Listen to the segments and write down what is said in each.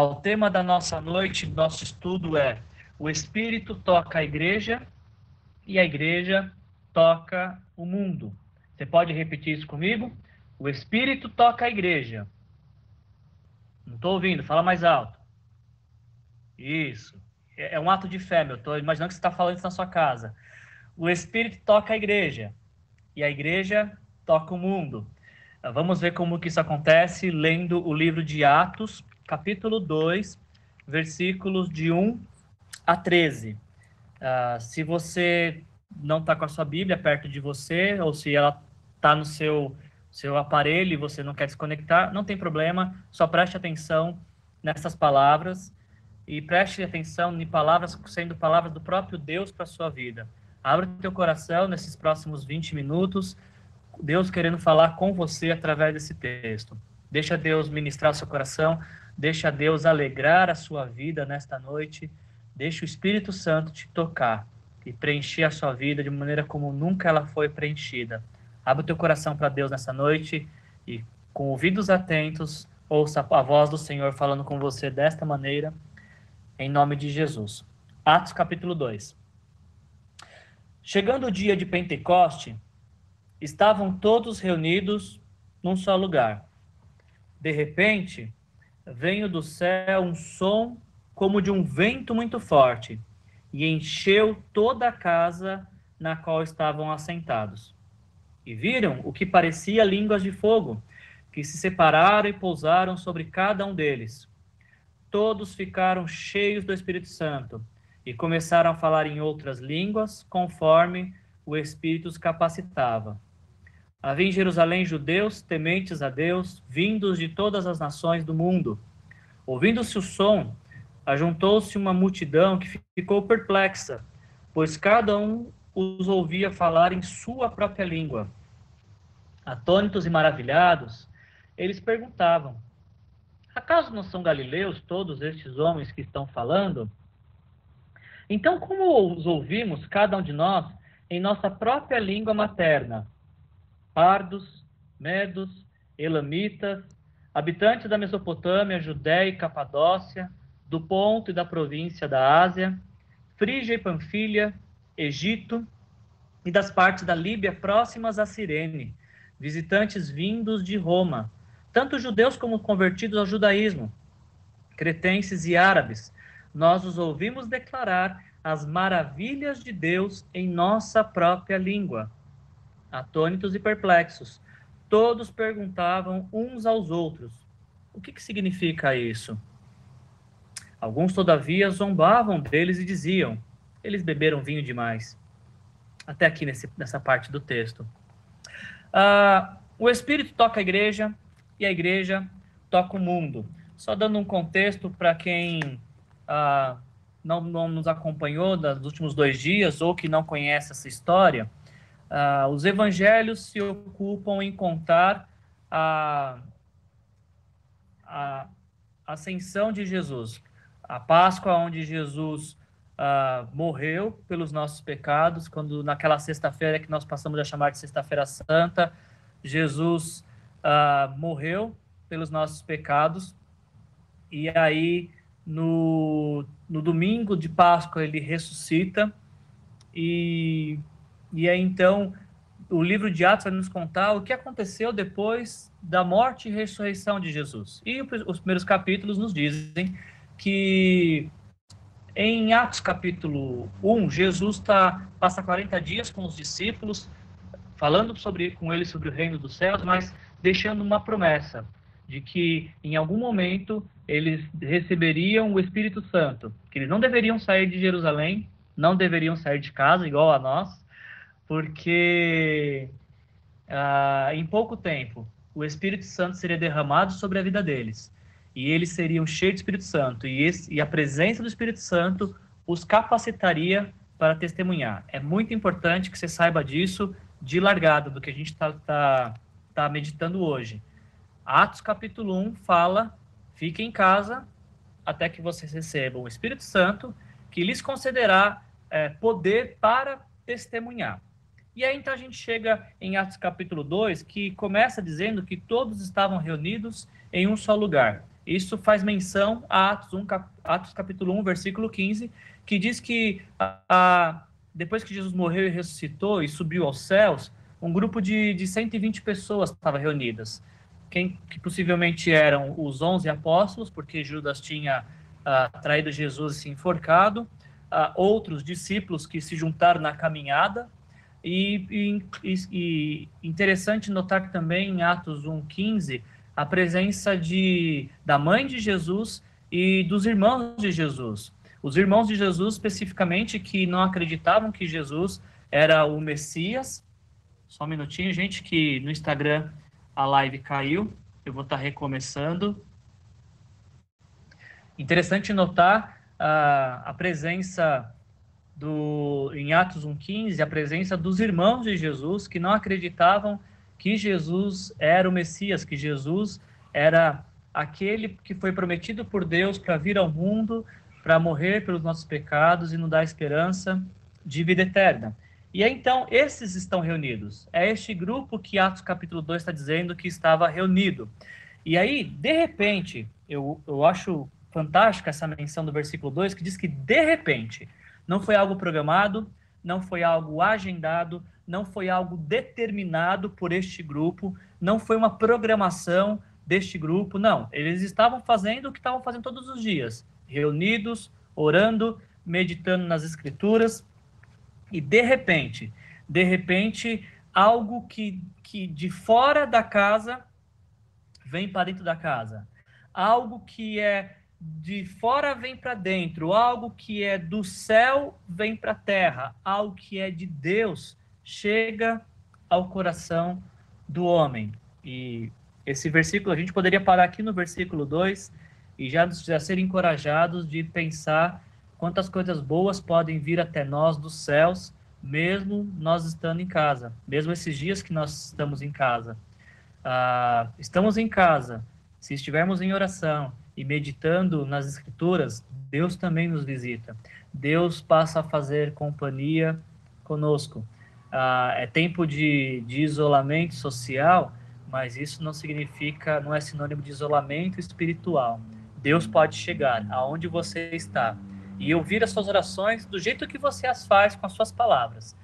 O tema da nossa noite, nosso estudo é o Espírito toca a igreja e a igreja toca o mundo. Você pode repetir isso comigo? O Espírito toca a igreja. Não estou ouvindo, fala mais alto. Isso. É, é um ato de fé, meu. Estou imaginando que você está falando isso na sua casa. O Espírito toca a igreja e a igreja toca o mundo. Vamos ver como que isso acontece lendo o livro de Atos, capítulo 2, versículos de 1 a 13. Uh, ah, se você não está com a sua Bíblia perto de você, ou se ela está no seu, seu aparelho e você não quer desconectar, não tem problema, só preste atenção nessas palavras e preste atenção em palavras sendo palavras do próprio Deus para a sua vida. Abra teu coração nesses próximos 20 minutos, Deus querendo falar com você através desse texto. Deixa Deus ministrar o seu coração, deixa Deus alegrar a sua vida nesta noite, deixa o Espírito Santo te tocar e preencher a sua vida de maneira como nunca ela foi preenchida. Abra o teu coração para Deus nessa noite e, com ouvidos atentos, ouça a voz do Senhor falando com você desta maneira, em nome de Jesus. Atos capítulo 2. Chegando o dia de Pentecoste, estavam todos reunidos num só lugar. De repente, veio do céu um som como de um vento muito forte e encheu toda a casa na qual estavam assentados. E viram o que parecia línguas de fogo, que se separaram e pousaram sobre cada um deles. Todos ficaram cheios do Espírito Santo e começaram a falar em outras línguas, conforme o Espírito os capacitava. Havia em Jerusalém judeus tementes a Deus, vindos de todas as nações do mundo. Ouvindo-se o som, ajuntou-se uma multidão que ficou perplexa, pois cada um os ouvia falar em sua própria língua. Atônitos e maravilhados, eles perguntavam: Acaso não são galileus todos estes homens que estão falando? Então, como os ouvimos, cada um de nós, em nossa própria língua materna? Pardos, medos, elamitas, habitantes da Mesopotâmia, Judéia e Capadócia, do ponto e da província da Ásia, Frígia e Panfilha, Egito e das partes da Líbia próximas a Cirene, visitantes vindos de Roma, tanto judeus como convertidos ao judaísmo, cretenses e árabes, nós os ouvimos declarar as maravilhas de Deus em nossa própria língua. Atônitos e perplexos, todos perguntavam uns aos outros: o que, que significa isso? Alguns, todavia, zombavam deles e diziam: eles beberam vinho demais. Até aqui nesse, nessa parte do texto. Ah, o Espírito toca a igreja e a igreja toca o mundo. Só dando um contexto para quem ah, não, não, nos acompanhou nos últimos dois dias ou que não conhece essa história, ah, os evangelhos se ocupam em contar a, a ascensão de Jesus a Páscoa onde Jesus uh, morreu pelos nossos pecados, quando naquela sexta-feira que nós passamos a chamar de Sexta-feira Santa, Jesus uh, morreu pelos nossos pecados, e aí no, no domingo de Páscoa ele ressuscita, e, e aí então o livro de Atos vai nos contar o que aconteceu depois da morte e ressurreição de Jesus. E os primeiros capítulos nos dizem que em Atos capítulo 1, Jesus tá, passa 40 dias com os discípulos, falando sobre, com eles sobre o reino dos céus, mas deixando uma promessa de que em algum momento eles receberiam o Espírito Santo, que eles não deveriam sair de Jerusalém, não deveriam sair de casa, igual a nós, porque ah, em pouco tempo o Espírito Santo seria derramado sobre a vida deles e eles seriam cheios do Espírito Santo, e, esse, e a presença do Espírito Santo os capacitaria para testemunhar. É muito importante que você saiba disso de largada, do que a gente está tá, tá meditando hoje. Atos capítulo 1 fala: fique em casa até que vocês recebam o Espírito Santo, que lhes concederá é, poder para testemunhar. E aí então a gente chega em Atos capítulo 2, que começa dizendo que todos estavam reunidos em um só lugar. Isso faz menção a Atos, 1, Atos capítulo 1, versículo 15, que diz que a, depois que Jesus morreu e ressuscitou e subiu aos céus, um grupo de, de 120 pessoas estava reunidas. Quem que possivelmente eram os 11 apóstolos, porque Judas tinha uh, traído Jesus e se enforcado, uh, outros discípulos que se juntaram na caminhada, e, e, e interessante notar também em Atos 1,15 a presença de, da mãe de Jesus e dos irmãos de Jesus. Os irmãos de Jesus, especificamente, que não acreditavam que Jesus era o Messias. Só um minutinho, gente, que no Instagram a live caiu. Eu vou estar recomeçando. Interessante notar uh, a presença do, em Atos 1,15, a presença dos irmãos de Jesus que não acreditavam que Jesus era o Messias, que Jesus era aquele que foi prometido por Deus para vir ao mundo, para morrer pelos nossos pecados e nos dar esperança de vida eterna. E então, esses estão reunidos. É este grupo que Atos capítulo 2 está dizendo que estava reunido. E aí, de repente, eu, eu acho fantástica essa menção do versículo 2, que diz que de repente, não foi algo programado, não foi algo agendado, não foi algo determinado por este grupo, não foi uma programação deste grupo, não. Eles estavam fazendo o que estavam fazendo todos os dias, reunidos, orando, meditando nas escrituras, e de repente, de repente, algo que, que de fora da casa vem para dentro da casa. Algo que é de fora vem para dentro, algo que é do céu vem para a terra, algo que é de Deus chega ao coração do homem. E esse versículo, a gente poderia parar aqui no versículo 2 e já, já ser encorajados de pensar quantas coisas boas podem vir até nós dos céus, mesmo nós estando em casa, mesmo esses dias que nós estamos em casa. Ah, estamos em casa, se estivermos em oração, e meditando nas Escrituras, Deus também nos visita. Deus passa a fazer companhia conosco. Ah, é tempo de, de isolamento social, mas isso não significa, não é sinônimo de isolamento espiritual. Deus pode chegar aonde você está e ouvir as suas orações do jeito que você as faz com as suas palavras.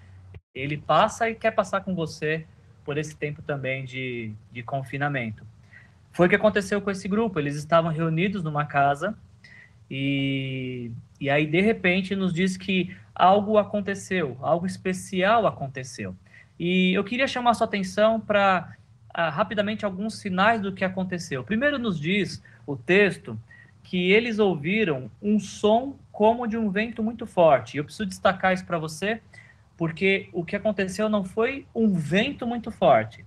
Ele passa e quer passar com você por esse tempo também de, de confinamento. Foi o que aconteceu com esse grupo. Eles estavam reunidos numa casa e, e aí, de repente, nos diz que algo aconteceu, algo especial aconteceu. E eu queria chamar sua atenção para ah, rapidamente alguns sinais do que aconteceu. Primeiro, nos diz o texto que eles ouviram um som como de um vento muito forte. Eu preciso destacar isso para você, porque o que aconteceu não foi um vento muito forte,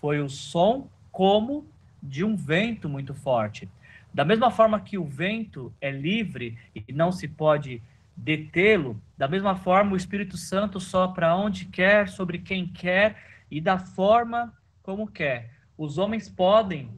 foi o som como de um vento muito forte. Da mesma forma que o vento é livre e não se pode detê-lo, da mesma forma o Espírito Santo sopra onde quer, sobre quem quer e da forma como quer. Os homens podem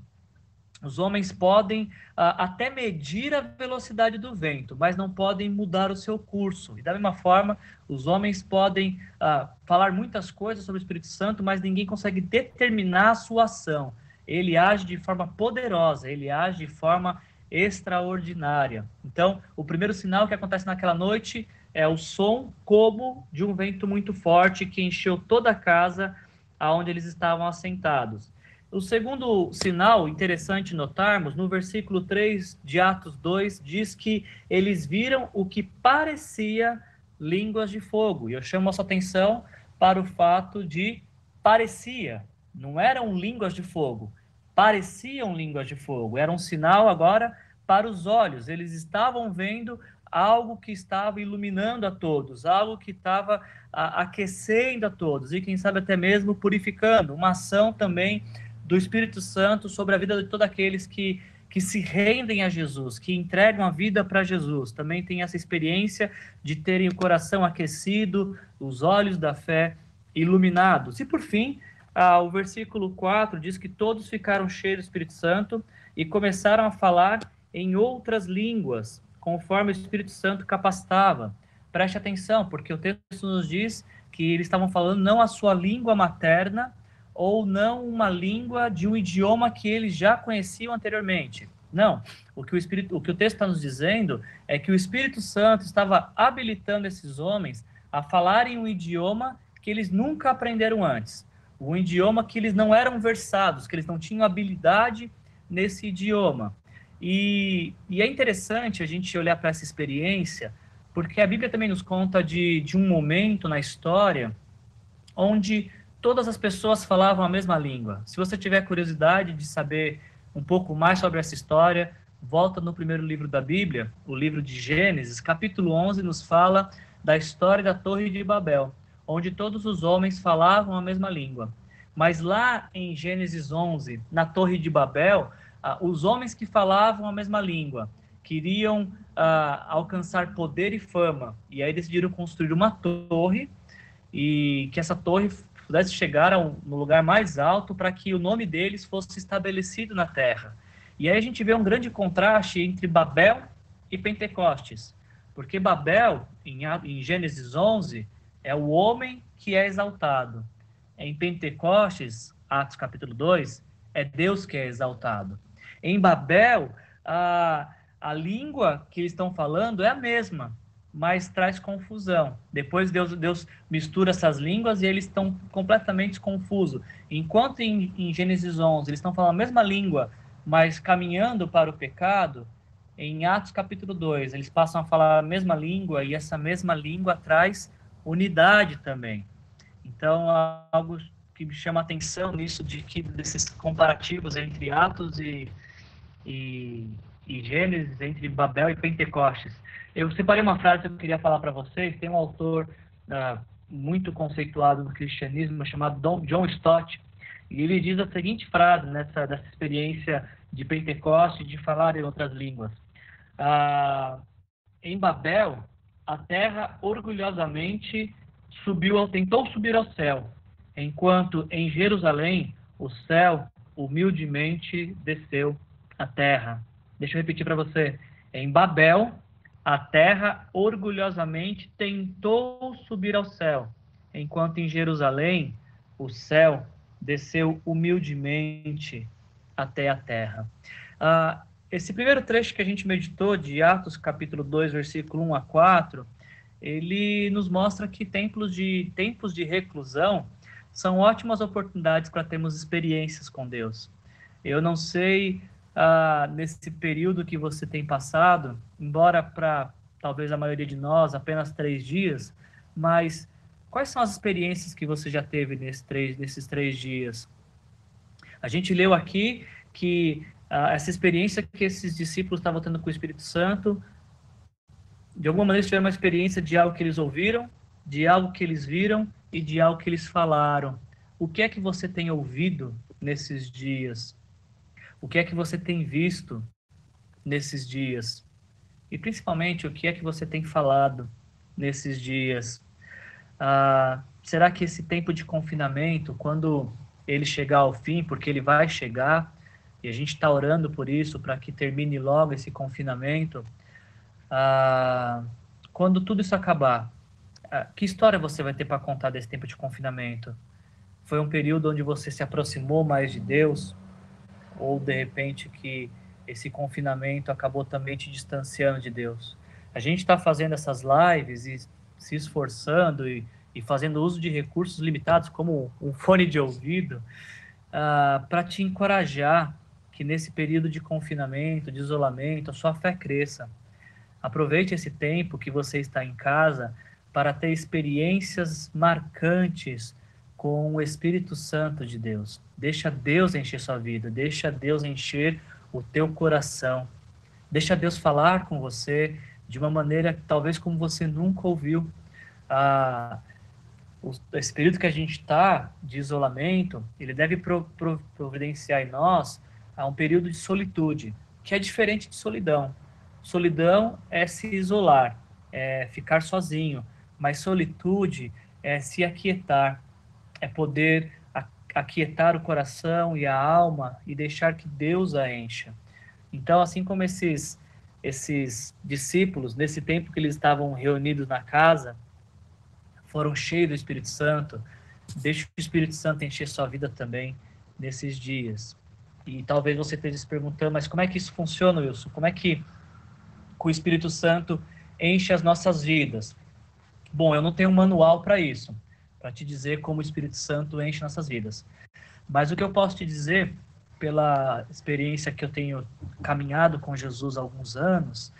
os homens podem uh, até medir a velocidade do vento, mas não podem mudar o seu curso. E da mesma forma, os homens podem uh, falar muitas coisas sobre o Espírito Santo, mas ninguém consegue determinar a sua ação ele age de forma poderosa, ele age de forma extraordinária. Então, o primeiro sinal que acontece naquela noite é o som como de um vento muito forte que encheu toda a casa aonde eles estavam assentados. O segundo sinal interessante notarmos, no versículo 3 de Atos 2, diz que eles viram o que parecia línguas de fogo. E eu chamo a sua atenção para o fato de parecia não eram línguas de fogo, pareciam línguas de fogo. Era um sinal agora para os olhos. Eles estavam vendo algo que estava iluminando a todos, algo que estava aquecendo a todos e, quem sabe, até mesmo purificando. Uma ação também do Espírito Santo sobre a vida de todos aqueles que, que se rendem a Jesus, que entregam a vida para Jesus. Também tem essa experiência de terem o coração aquecido, os olhos da fé iluminados. E, por fim, ah, o versículo 4 diz que todos ficaram cheios do Espírito Santo e começaram a falar em outras línguas, conforme o Espírito Santo capacitava. Preste atenção, porque o texto nos diz que eles estavam falando não a sua língua materna ou não uma língua de um idioma que eles já conheciam anteriormente. Não, o que o, Espírito, o, que o texto está nos dizendo é que o Espírito Santo estava habilitando esses homens a falarem um idioma que eles nunca aprenderam antes. Um idioma que eles não eram versados, que eles não tinham habilidade nesse idioma. E, e é interessante a gente olhar para essa experiência, porque a Bíblia também nos conta de, de um momento na história onde todas as pessoas falavam a mesma língua. Se você tiver curiosidade de saber um pouco mais sobre essa história, volta no primeiro livro da Bíblia, o livro de Gênesis, capítulo 11, nos fala da história da Torre de Babel, onde todos os homens falavam a mesma língua. Mas lá em Gênesis 11, na Torre de Babel, ah, os homens que falavam a mesma língua queriam ah, alcançar poder e fama, e aí decidiram construir uma torre e que essa torre pudesse chegar ao, no lugar mais alto para que o nome deles fosse estabelecido na terra. E aí a gente vê um grande contraste entre Babel e Pentecostes, porque Babel, em, em Gênesis 11, é o homem que é exaltado. Em Pentecostes, Atos capítulo 2, é Deus que é exaltado. Em Babel, a, a língua que eles estão falando é a mesma, mas traz confusão. Depois Deus, Deus mistura essas línguas e eles estão completamente confusos. Enquanto em, em Gênesis 11 eles estão falando a mesma língua, mas caminhando para o pecado, em Atos capítulo 2 eles passam a falar a mesma língua e essa mesma língua traz unidade também. Então, algo que me chama atenção nisso, de que desses comparativos entre Atos e, e, e Gênesis, entre Babel e Pentecostes eu separei uma frase que eu queria falar para vocês. Tem um autor uh, muito conceituado no cristianismo chamado John Stott, e ele diz a seguinte frase nessa dessa experiência de Pentecoste de falar em outras línguas. Uh, em Babel, a terra orgulhosamente subiu, tentou subir ao céu, enquanto em Jerusalém o céu humildemente desceu à terra. Deixa eu repetir para você. Em Babel, a terra orgulhosamente tentou subir ao céu, enquanto em Jerusalém o céu desceu humildemente até a terra. Ah, esse primeiro trecho que a gente meditou de Atos capítulo 2, versículo 1 a 4, ele nos mostra que tempos de, tempos de reclusão são ótimas oportunidades para termos experiências com Deus. Eu não sei ah, nesse período que você tem passado, embora para talvez a maioria de nós apenas três dias, mas quais são as experiências que você já teve nesses três, nesses três dias? A gente leu aqui que ah, essa experiência que esses discípulos estavam tendo com o Espírito Santo, de alguma maneira tiveram uma experiência de algo que eles ouviram, de algo que eles viram e de algo que eles falaram. O que é que você tem ouvido nesses dias? O que é que você tem visto nesses dias? E principalmente, o que é que você tem falado nesses dias? Ah, será que esse tempo de confinamento, quando ele chegar ao fim, porque ele vai chegar, e a gente está orando por isso, para que termine logo esse confinamento, ah, quando tudo isso acabar, ah, que história você vai ter para contar desse tempo de confinamento? Foi um período onde você se aproximou mais de Deus? ou de repente que esse confinamento acabou também te distanciando de Deus. A gente está fazendo essas lives e se esforçando e, e, fazendo uso de recursos limitados, como um fone de ouvido, ah, para te encorajar que nesse período de confinamento, de isolamento, a sua fé cresça. Aproveite esse tempo que você está em casa para ter experiências marcantes com o Espírito Santo de Deus. Deixa Deus encher sua vida, deixa Deus encher o teu coração. Deixa Deus falar com você de uma maneira talvez como você nunca ouviu. Ah, esse período que a gente está de isolamento, ele deve pro, pro, providenciar em nós a um período de solitude, que é diferente de solidão. Solidão é se isolar, é ficar sozinho, mas solitude é se aquietar, é poder aquietar o coração e a alma e deixar que Deus a encha. Então, assim como esses esses discípulos, nesse tempo que eles estavam reunidos na casa, foram cheios do Espírito Santo, deixe o Espírito Santo encher sua vida também nesses dias. E talvez você esteja se perguntando, mas como é que isso funciona, Wilson? Como é que o Espírito Santo enche as nossas vidas? Bom, eu não tenho um manual para isso, para te dizer como o Espírito Santo enche nossas vidas. Mas o que eu posso te dizer, pela experiência que eu tenho caminhado com Jesus há alguns anos,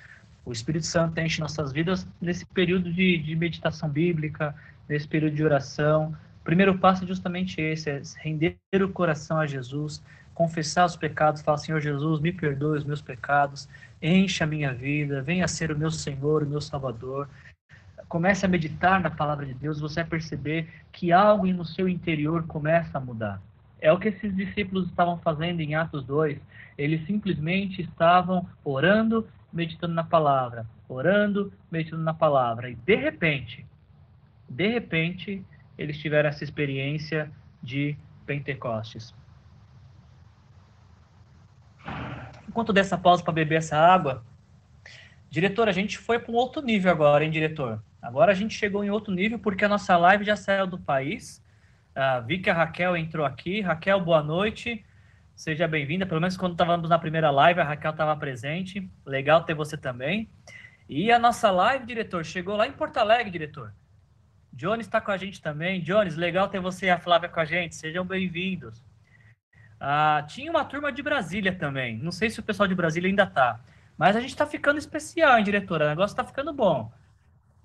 o Espírito Santo enche nossas vidas nesse período de, de meditação bíblica, nesse período de oração. O primeiro passo é justamente esse, é render o coração a Jesus, confessar os pecados, falar, Senhor Jesus, me perdoe os meus pecados, enche a minha vida, venha ser o meu Senhor, o meu Salvador. Comece a meditar na palavra de Deus, você vai perceber que algo no seu interior começa a mudar. É o que esses discípulos estavam fazendo em Atos 2. Eles simplesmente estavam orando, meditando na palavra, orando, meditando na palavra. E de repente, de repente, eles tiveram essa experiência de Pentecostes. Enquanto dessa pausa para beber essa água, diretor, a gente foi para um outro nível agora, hein, diretor? Agora a gente chegou em outro nível porque a nossa live já saiu do país. Uh, vi que a Raquel entrou aqui. Raquel, boa noite. Seja bem-vinda. Pelo menos quando estávamos na primeira live, a Raquel estava presente. Legal ter você também. E a nossa live, diretor, chegou lá em Porto Alegre, diretor. Jones está com a gente também. Jones, legal ter você e a Flávia com a gente. Sejam bem-vindos. Ah, tinha uma turma de Brasília também. Não sei se o pessoal de Brasília ainda tá. Mas a gente está ficando especial, hein, diretora? O negócio está ficando bom.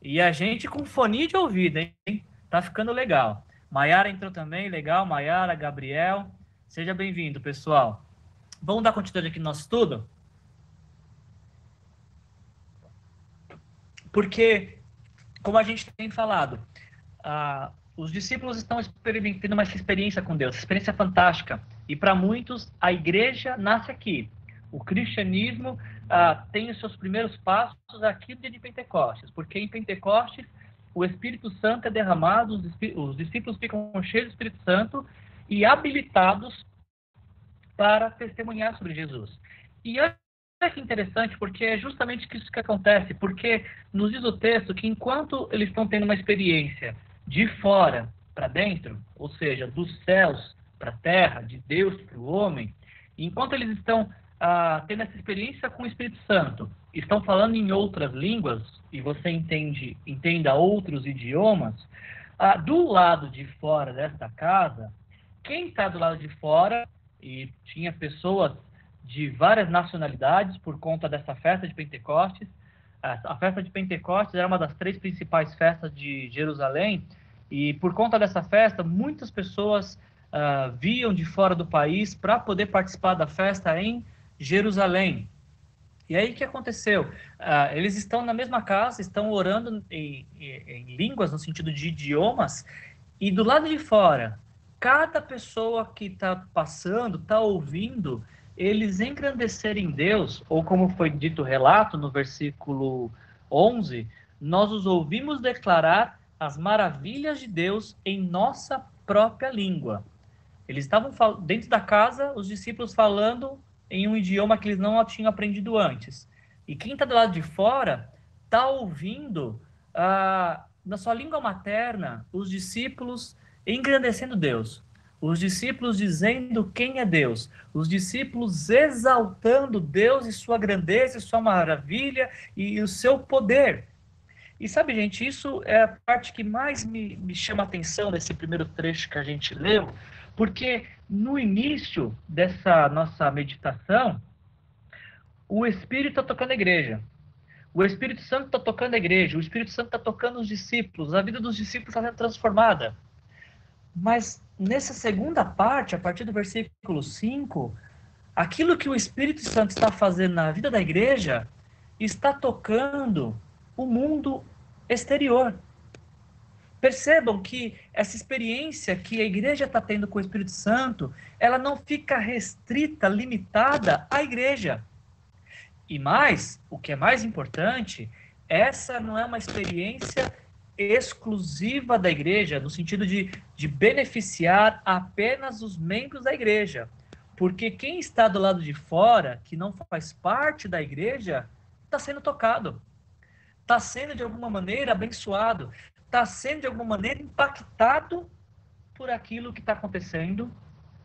E a gente com fone de ouvido, hein? Tá ficando legal. Maiara entrou também, legal. Maiara, Gabriel. Seja bem-vindo, pessoal. Vamos dar continuidade aqui no nosso estudo? Porque, como a gente tem falado, ah, os discípulos estão experimentando uma experiência com Deus, experiência fantástica. E para muitos, a igreja nasce aqui. O cristianismo ah, tem os seus primeiros passos aqui no dia de Pentecostes, porque em Pentecostes o Espírito Santo é derramado, os, os discípulos ficam cheios do Espírito Santo e habilitados para testemunhar sobre Jesus. E olha que interessante, porque é justamente isso que acontece, porque nos diz o texto que enquanto eles estão tendo uma experiência de fora para dentro, ou seja, dos céus para a terra, de Deus para o homem, enquanto eles estão ah, tendo essa experiência com o Espírito Santo, estão falando em outras línguas e você entende, entenda outros idiomas, ah, do lado de fora desta casa, quem está do lado de fora e tinha pessoas de várias nacionalidades por conta dessa festa de Pentecostes. A festa de Pentecostes era uma das três principais festas de Jerusalém e por conta dessa festa, muitas pessoas uh, de fora do país para poder participar da festa em Jerusalém. E aí o que aconteceu? Uh, eles estão na mesma casa, estão orando em, em, em línguas, no sentido de idiomas, e do lado de fora, cada pessoa que está passando, está ouvindo, eles engrandecerem Deus, ou como foi dito o relato no versículo 11, nós os ouvimos declarar as maravilhas de Deus em nossa própria língua. Eles estavam dentro da casa, os discípulos falando em um idioma que eles não tinham aprendido antes. E quem está do lado de fora está ouvindo ah, na sua língua materna os discípulos engrandecendo Deus. Os discípulos dizendo quem é Deus. Os discípulos exaltando Deus e sua grandeza, e sua maravilha e o seu poder. E sabe, gente, isso é a parte que mais me, me chama a atenção nesse primeiro trecho que a gente leu, porque no início dessa nossa meditação, o Espírito está tocando a igreja. O Espírito Santo está tocando a igreja. O Espírito Santo está tocando os discípulos. A vida dos discípulos está sendo transformada. Mas nessa segunda parte, a partir do versículo 5, aquilo que o Espírito Santo está fazendo na vida da igreja está tocando o mundo exterior. Percebam que essa experiência que a igreja está tendo com o Espírito Santo, ela não fica restrita, limitada à igreja. E mais, o que é mais importante, essa não é uma experiência exclusiva da igreja, no sentido de, de beneficiar apenas os membros da igreja. Porque quem está do lado de fora, que não faz parte da igreja, está sendo tocado está sendo de alguma maneira abençoado, está sendo de alguma maneira impactado por aquilo que está acontecendo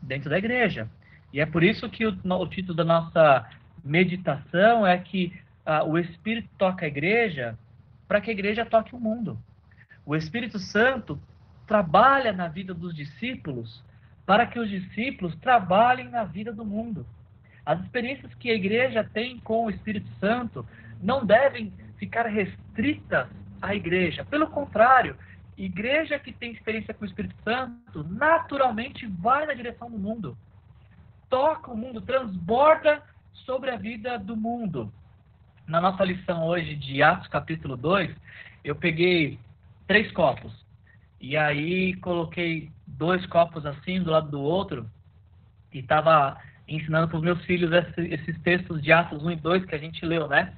dentro da igreja. E é por isso que o, o título da nossa meditação é que ah, o Espírito toca a igreja para que a igreja toque o mundo. O Espírito Santo trabalha na vida dos discípulos para que os discípulos trabalhem na vida do mundo. As experiências que a igreja tem com o Espírito Santo não devem ficar restritas à igreja. Pelo contrário, igreja que tem experiência com o Espírito Santo naturalmente vai na direção do mundo. Toca o mundo, transborda sobre a vida do mundo. Na nossa lição hoje de Atos capítulo 2, eu peguei três copos. E aí coloquei dois copos assim do lado do outro e estava ensinando para os meus filhos esses textos de Atos 1 e 2 que a gente leu, né?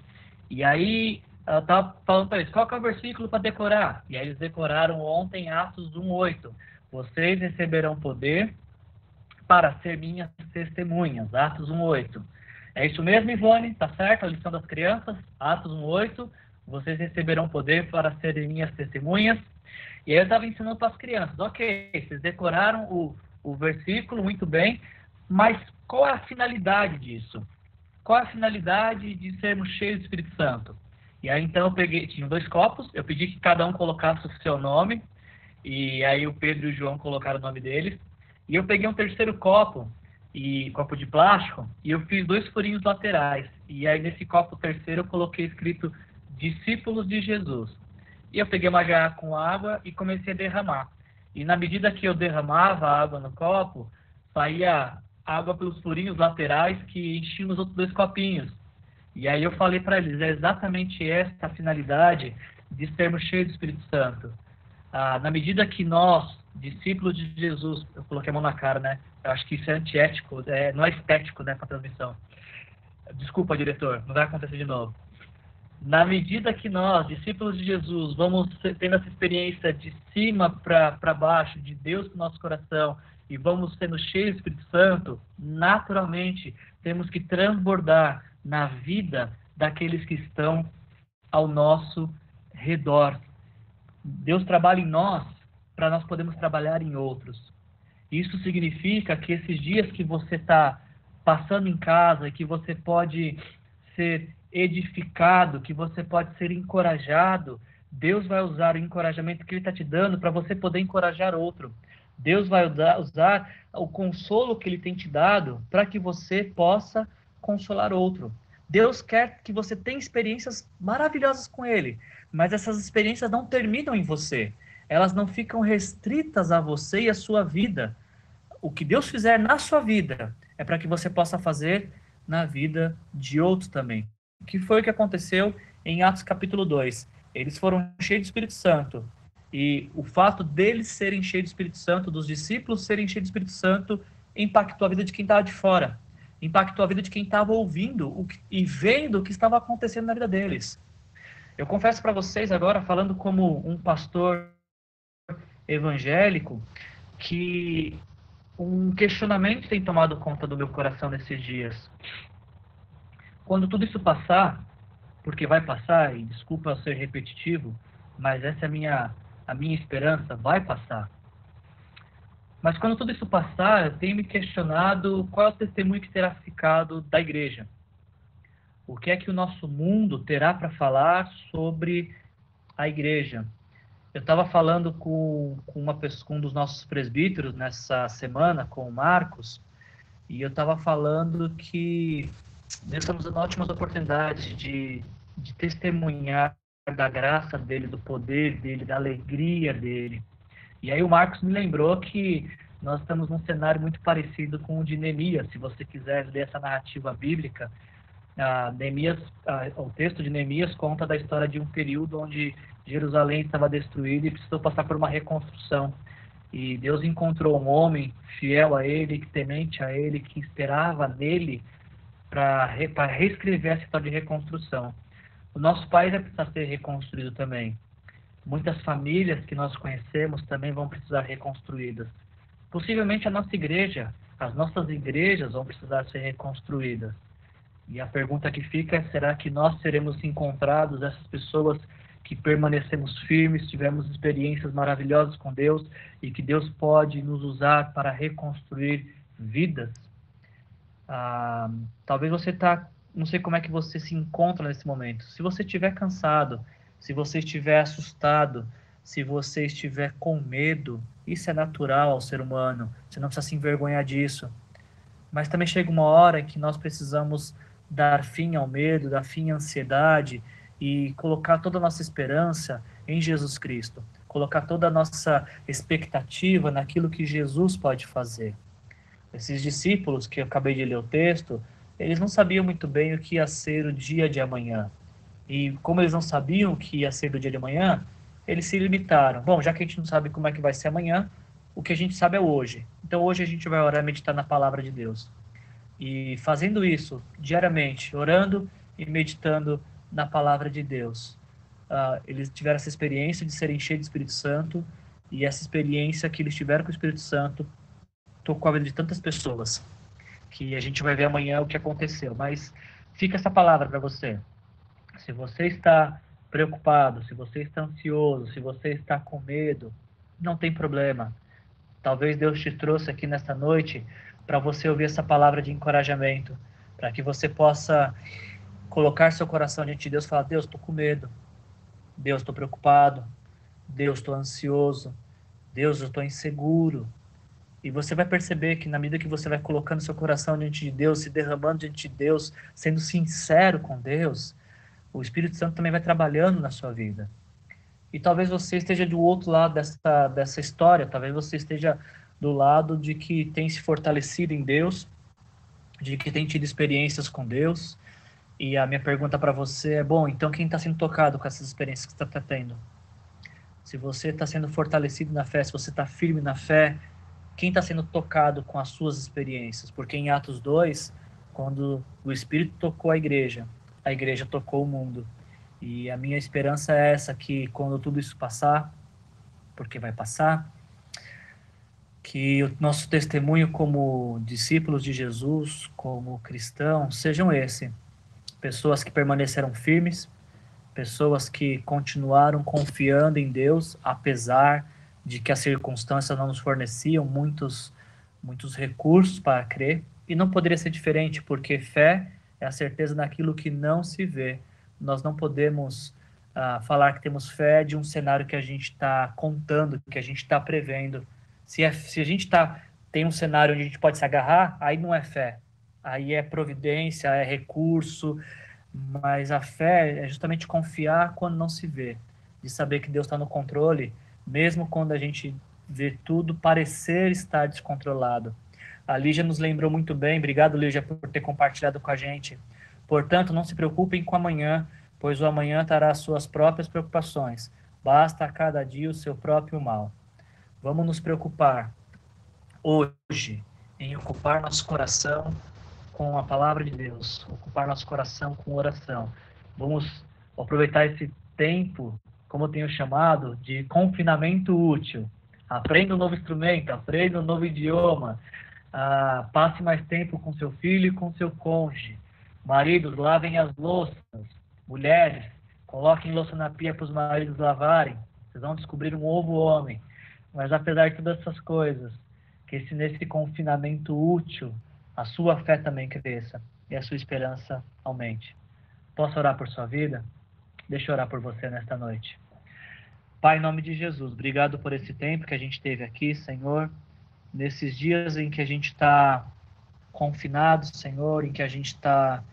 E aí eu estava falando para eles, qual é o versículo para decorar? E aí eles decoraram ontem Atos 1, 8. Vocês receberão poder para ser minhas testemunhas. Atos 1, 8. É isso mesmo, Ivone? Tá certo? A lição das crianças? Atos 1, 8. Vocês receberão poder para serem minhas testemunhas. E aí eu estava ensinando para as crianças, ok, vocês decoraram o, o versículo muito bem, mas qual é a finalidade disso? Qual é a finalidade de sermos cheios do Espírito Santo? E aí então eu peguei, tinha dois copos, eu pedi que cada um colocasse o seu nome, e aí o Pedro e o João colocaram o nome deles, e eu peguei um terceiro copo, e copo de plástico, e eu fiz dois furinhos laterais. E aí nesse copo terceiro eu coloquei escrito discípulos de Jesus. E eu peguei uma jarra com água e comecei a derramar. E na medida que eu derramava a água no copo, saía água pelos furinhos laterais que enchiam os outros dois copinhos. E aí eu falei para eles, é exatamente essa a finalidade de sermos cheios do Espírito Santo. Ah, na medida que nós, discípulos de Jesus, eu coloquei a mão na cara, né? Eu acho que isso é antiético, é, não é estético, né, para transmissão. Desculpa, diretor, não vai acontecer de novo na medida que nós, discípulos de Jesus, vamos tendo essa experiência de cima para baixo, de Deus no nosso coração, e vamos sendo cheios do Espírito Santo, naturalmente temos que transbordar na vida daqueles que estão ao nosso redor. Deus trabalha em nós para nós podermos trabalhar em outros. Isso significa que esses dias que você está passando em casa, que você pode ser edificado, que você pode ser encorajado, Deus vai usar o encorajamento que Ele está te dando para você poder encorajar outro. Deus vai usar o consolo que Ele tem te dado para que você possa consolar outro. Deus quer que você tenha experiências maravilhosas com Ele, mas essas experiências não terminam em você. Elas não ficam restritas a você e a sua vida. O que Deus fizer na sua vida é para que você possa fazer na vida de outros também que foi o que aconteceu em Atos capítulo 2. Eles foram cheios do Espírito Santo. E o fato deles serem cheios do Espírito Santo, dos discípulos serem cheios do Espírito Santo, impactou a vida de quem estava de fora. Impactou a vida de quem estava ouvindo o que, e vendo o que estava acontecendo na vida deles. Eu confesso para vocês agora, falando como um pastor evangélico, que um questionamento tem tomado conta do meu coração nesses dias. Quando tudo isso passar, porque vai passar, e desculpa ser repetitivo, mas essa é a minha, a minha esperança, vai passar. Mas quando tudo isso passar, eu tenho me questionado qual é o testemunho que terá ficado da igreja. O que é que o nosso mundo terá para falar sobre a igreja? Eu estava falando com, com, uma com um dos nossos presbíteros nessa semana, com o Marcos, e eu estava falando que Deus está nos dando ótimas oportunidades de, de testemunhar da graça dele, do poder dele, da alegria dele. E aí o Marcos me lembrou que nós estamos num cenário muito parecido com o de Neemias. Se você quiser ler essa narrativa bíblica, a Neemias, a, o texto de Neemias conta da história de um período onde Jerusalém estava destruída e precisou passar por uma reconstrução. E Deus encontrou um homem fiel a ele, temente a ele, que esperava nele para re, reescrever essa história de reconstrução. O nosso país vai precisar ser reconstruído também. Muitas famílias que nós conhecemos também vão precisar reconstruídas. Possivelmente a nossa igreja, as nossas igrejas vão precisar ser reconstruídas. E a pergunta que fica é: será que nós seremos encontrados, essas pessoas que permanecemos firmes, tivemos experiências maravilhosas com Deus e que Deus pode nos usar para reconstruir vidas? Ah, talvez você tá, não sei como é que você se encontra nesse momento. Se você estiver cansado, se você estiver assustado, se você estiver com medo, isso é natural ao ser humano. Você não precisa se envergonhar disso. Mas também chega uma hora que nós precisamos dar fim ao medo, dar fim à ansiedade e colocar toda a nossa esperança em Jesus Cristo, colocar toda a nossa expectativa naquilo que Jesus pode fazer. Esses discípulos que eu acabei de ler o texto, eles não sabiam muito bem o que ia ser o dia de amanhã. E como eles não sabiam que ia ser o dia de amanhã, eles se limitaram. Bom, já que a gente não sabe como é que vai ser amanhã, o que a gente sabe é hoje. Então hoje a gente vai orar e meditar na palavra de Deus. E fazendo isso diariamente, orando e meditando na palavra de Deus, uh, eles tiveram essa experiência de serem cheios do Espírito Santo e essa experiência que eles tiveram com o Espírito Santo tocou a vida de tantas pessoas que a gente vai ver amanhã o que aconteceu. Mas fica essa palavra para você. Se você está preocupado, se você está ansioso, se você está com medo, não tem problema. Talvez Deus te trouxe aqui nesta noite para você ouvir essa palavra de encorajamento, para que você possa colocar seu coração diante de Deus e falar: Deus, estou com medo. Deus, estou preocupado. Deus, estou ansioso. Deus, eu estou inseguro. E você vai perceber que na medida que você vai colocando seu coração diante de Deus, se derramando diante de Deus, sendo sincero com Deus, o Espírito Santo também vai trabalhando na sua vida. E talvez você esteja do outro lado dessa, dessa história, talvez você esteja do lado de que tem se fortalecido em Deus, de que tem tido experiências com Deus. E a minha pergunta para você é: bom, então quem está sendo tocado com essas experiências que você está tendo? Se você está sendo fortalecido na fé, se você está firme na fé, quem está sendo tocado com as suas experiências? Porque em Atos 2, quando o Espírito tocou a igreja, a igreja tocou o mundo. E a minha esperança é essa: que quando tudo isso passar, porque vai passar, que o nosso testemunho como discípulos de Jesus, como cristãos, sejam esse: pessoas que permaneceram firmes, pessoas que continuaram confiando em Deus, apesar de que as circunstâncias não nos forneciam muitos, muitos recursos para crer. E não poderia ser diferente, porque fé é a certeza naquilo que não se vê. Nós não podemos uh, falar que temos fé de um cenário que a gente está contando, que a gente está prevendo se, é, se a gente tá, tem um cenário onde a gente pode se agarrar, aí não é fé. Aí é providência, é recurso, mas a fé é justamente confiar quando não se vê, de saber que Deus está no controle, mesmo quando a gente vê tudo parecer estar descontrolado. A Lígia nos lembrou muito bem, obrigado Lígia por ter compartilhado com a gente. Portanto, não se preocupem com amanhã, pois o amanhã terá suas próprias preocupações. Basta a cada dia o seu próprio mal. Vamos nos preocupar hoje em ocupar nosso coração com a palavra de Deus, ocupar nosso coração com oração. Vamos aproveitar esse tempo, como eu tenho chamado, de confinamento útil. Aprenda um novo instrumento, aprenda um novo idioma, ah, passe mais tempo com seu filho e com seu cônjuge. Maridos, lavem as louças. Mulheres, coloquem louça na pia para os maridos lavarem. Vocês vão descobrir um novo homem. Mas apesar de todas essas coisas, que esse, nesse confinamento útil, a sua fé também cresça e a sua esperança aumente. Posso orar por sua vida? Deixa eu orar por você nesta noite. Pai, em nome de Jesus, obrigado por esse tempo que a gente teve aqui, Senhor. Nesses dias em que a gente está confinado, Senhor, em que a gente está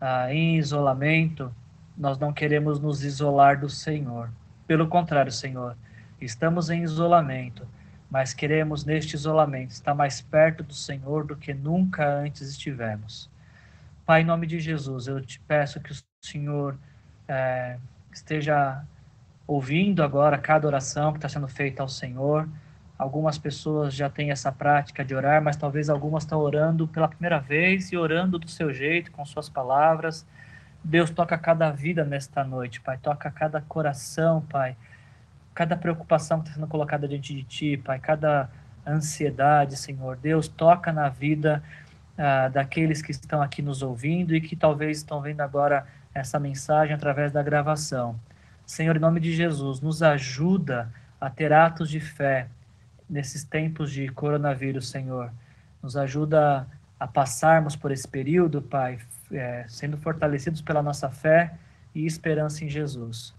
ah, em isolamento, nós não queremos nos isolar do Senhor. Pelo contrário, Senhor, Estamos em isolamento, mas queremos neste isolamento estar mais perto do Senhor do que nunca antes estivemos. Pai, em nome de Jesus, eu te peço que o Senhor é, esteja ouvindo agora cada oração que está sendo feita ao Senhor. Algumas pessoas já têm essa prática de orar, mas talvez algumas estão orando pela primeira vez e orando do seu jeito, com suas palavras. Deus toca cada vida nesta noite, Pai. Toca cada coração, Pai cada preocupação que está sendo colocada diante de Ti, Pai, cada ansiedade, Senhor. Deus, toca na vida ah, daqueles que estão aqui nos ouvindo e que talvez estão vendo agora essa mensagem através da gravação. Senhor, em nome de Jesus, nos ajuda a ter atos de fé nesses tempos de coronavírus, Senhor. Nos ajuda a passarmos por esse período, Pai, é, sendo fortalecidos pela nossa fé e esperança em Jesus.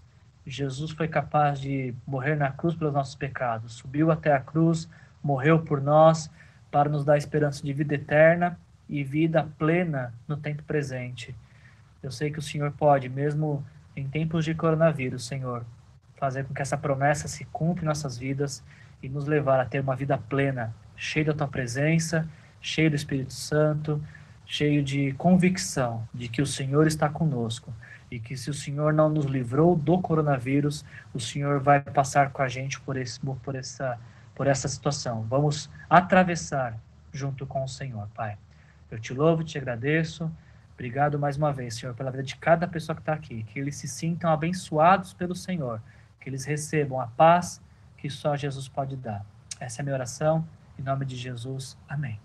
Jesus foi capaz de morrer na cruz pelos nossos pecados, subiu até a cruz, morreu por nós para nos dar esperança de vida eterna e vida plena no tempo presente. Eu sei que o Senhor pode, mesmo em tempos de coronavírus, Senhor, fazer com que essa promessa se cumpra em nossas vidas e nos levar a ter uma vida plena, cheia da tua presença, cheia do Espírito Santo, cheio de convicção de que o Senhor está conosco e que se o Senhor não nos livrou do coronavírus, o Senhor vai passar com a gente por, esse, por, essa, por essa situação. Vamos atravessar junto com o Senhor, Pai. Eu te louvo, te agradeço. Obrigado mais uma vez, Senhor, pela vida de cada pessoa que está aqui. Que eles se sintam abençoados pelo Senhor. Que eles recebam a paz que só Jesus pode dar. Essa é a minha oração. Em nome de Jesus. Amém.